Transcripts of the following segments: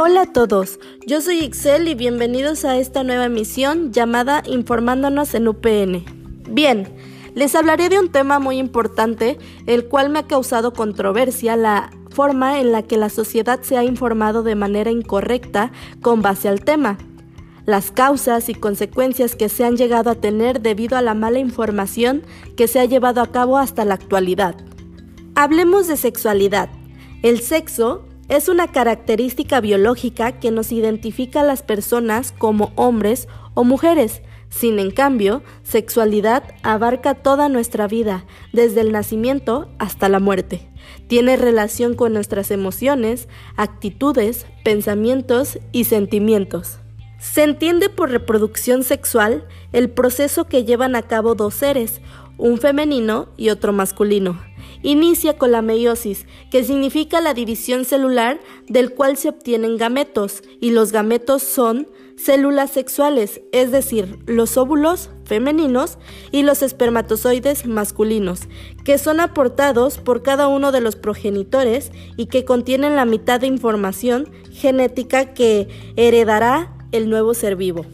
Hola a todos, yo soy Ixel y bienvenidos a esta nueva emisión llamada Informándonos en UPN. Bien, les hablaré de un tema muy importante, el cual me ha causado controversia, la forma en la que la sociedad se ha informado de manera incorrecta con base al tema, las causas y consecuencias que se han llegado a tener debido a la mala información que se ha llevado a cabo hasta la actualidad. Hablemos de sexualidad. El sexo es una característica biológica que nos identifica a las personas como hombres o mujeres. Sin en cambio, sexualidad abarca toda nuestra vida, desde el nacimiento hasta la muerte. Tiene relación con nuestras emociones, actitudes, pensamientos y sentimientos. Se entiende por reproducción sexual el proceso que llevan a cabo dos seres, un femenino y otro masculino. Inicia con la meiosis, que significa la división celular del cual se obtienen gametos, y los gametos son células sexuales, es decir, los óvulos femeninos y los espermatozoides masculinos, que son aportados por cada uno de los progenitores y que contienen la mitad de información genética que heredará el nuevo ser vivo.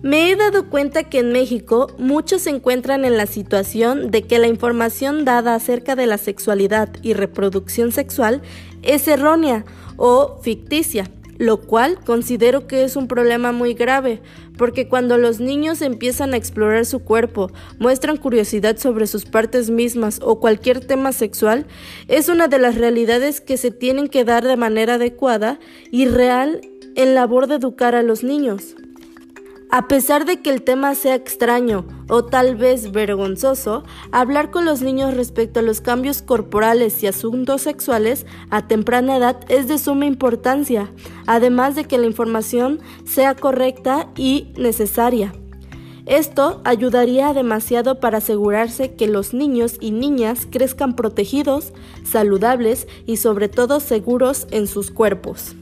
Me he dado cuenta que en México muchos se encuentran en la situación de que la información dada acerca de la sexualidad y reproducción sexual es errónea o ficticia, lo cual considero que es un problema muy grave, porque cuando los niños empiezan a explorar su cuerpo, muestran curiosidad sobre sus partes mismas o cualquier tema sexual, es una de las realidades que se tienen que dar de manera adecuada y real en labor de educar a los niños. A pesar de que el tema sea extraño o tal vez vergonzoso, hablar con los niños respecto a los cambios corporales y asuntos sexuales a temprana edad es de suma importancia, además de que la información sea correcta y necesaria. Esto ayudaría demasiado para asegurarse que los niños y niñas crezcan protegidos, saludables y sobre todo seguros en sus cuerpos.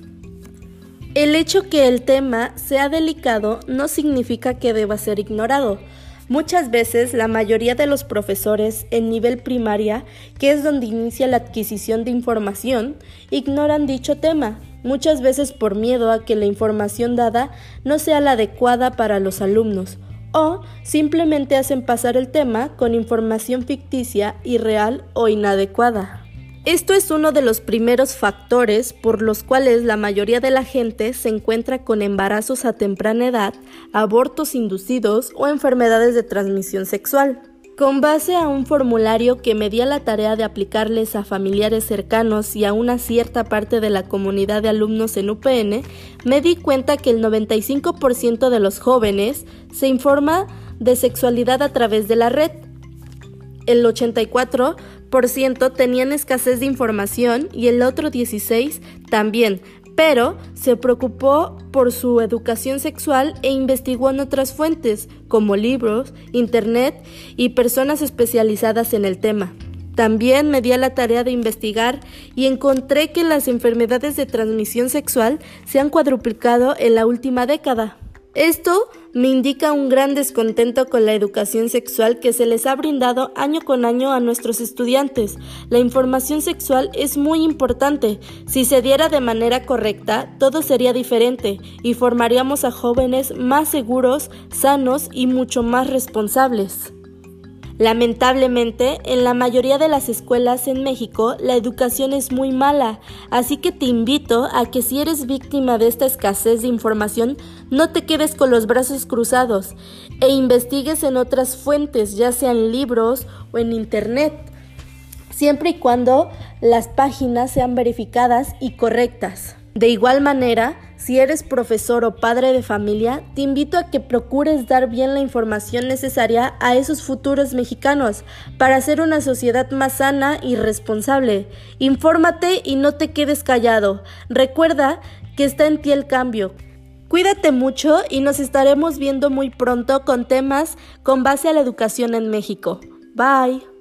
El hecho que el tema sea delicado no significa que deba ser ignorado. Muchas veces la mayoría de los profesores en nivel primaria, que es donde inicia la adquisición de información, ignoran dicho tema, muchas veces por miedo a que la información dada no sea la adecuada para los alumnos, o simplemente hacen pasar el tema con información ficticia, irreal o inadecuada. Esto es uno de los primeros factores por los cuales la mayoría de la gente se encuentra con embarazos a temprana edad, abortos inducidos o enfermedades de transmisión sexual. Con base a un formulario que me di la tarea de aplicarles a familiares cercanos y a una cierta parte de la comunidad de alumnos en UPN, me di cuenta que el 95% de los jóvenes se informa de sexualidad a través de la red. El 84% tenían escasez de información y el otro 16 también, pero se preocupó por su educación sexual e investigó en otras fuentes, como libros, internet y personas especializadas en el tema. También me di a la tarea de investigar y encontré que las enfermedades de transmisión sexual se han cuadruplicado en la última década. Esto me indica un gran descontento con la educación sexual que se les ha brindado año con año a nuestros estudiantes. La información sexual es muy importante. Si se diera de manera correcta, todo sería diferente y formaríamos a jóvenes más seguros, sanos y mucho más responsables. Lamentablemente, en la mayoría de las escuelas en México la educación es muy mala, así que te invito a que si eres víctima de esta escasez de información, no te quedes con los brazos cruzados e investigues en otras fuentes, ya sean libros o en internet, siempre y cuando las páginas sean verificadas y correctas. De igual manera, si eres profesor o padre de familia, te invito a que procures dar bien la información necesaria a esos futuros mexicanos para hacer una sociedad más sana y responsable. Infórmate y no te quedes callado. Recuerda que está en ti el cambio. Cuídate mucho y nos estaremos viendo muy pronto con temas con base a la educación en México. Bye.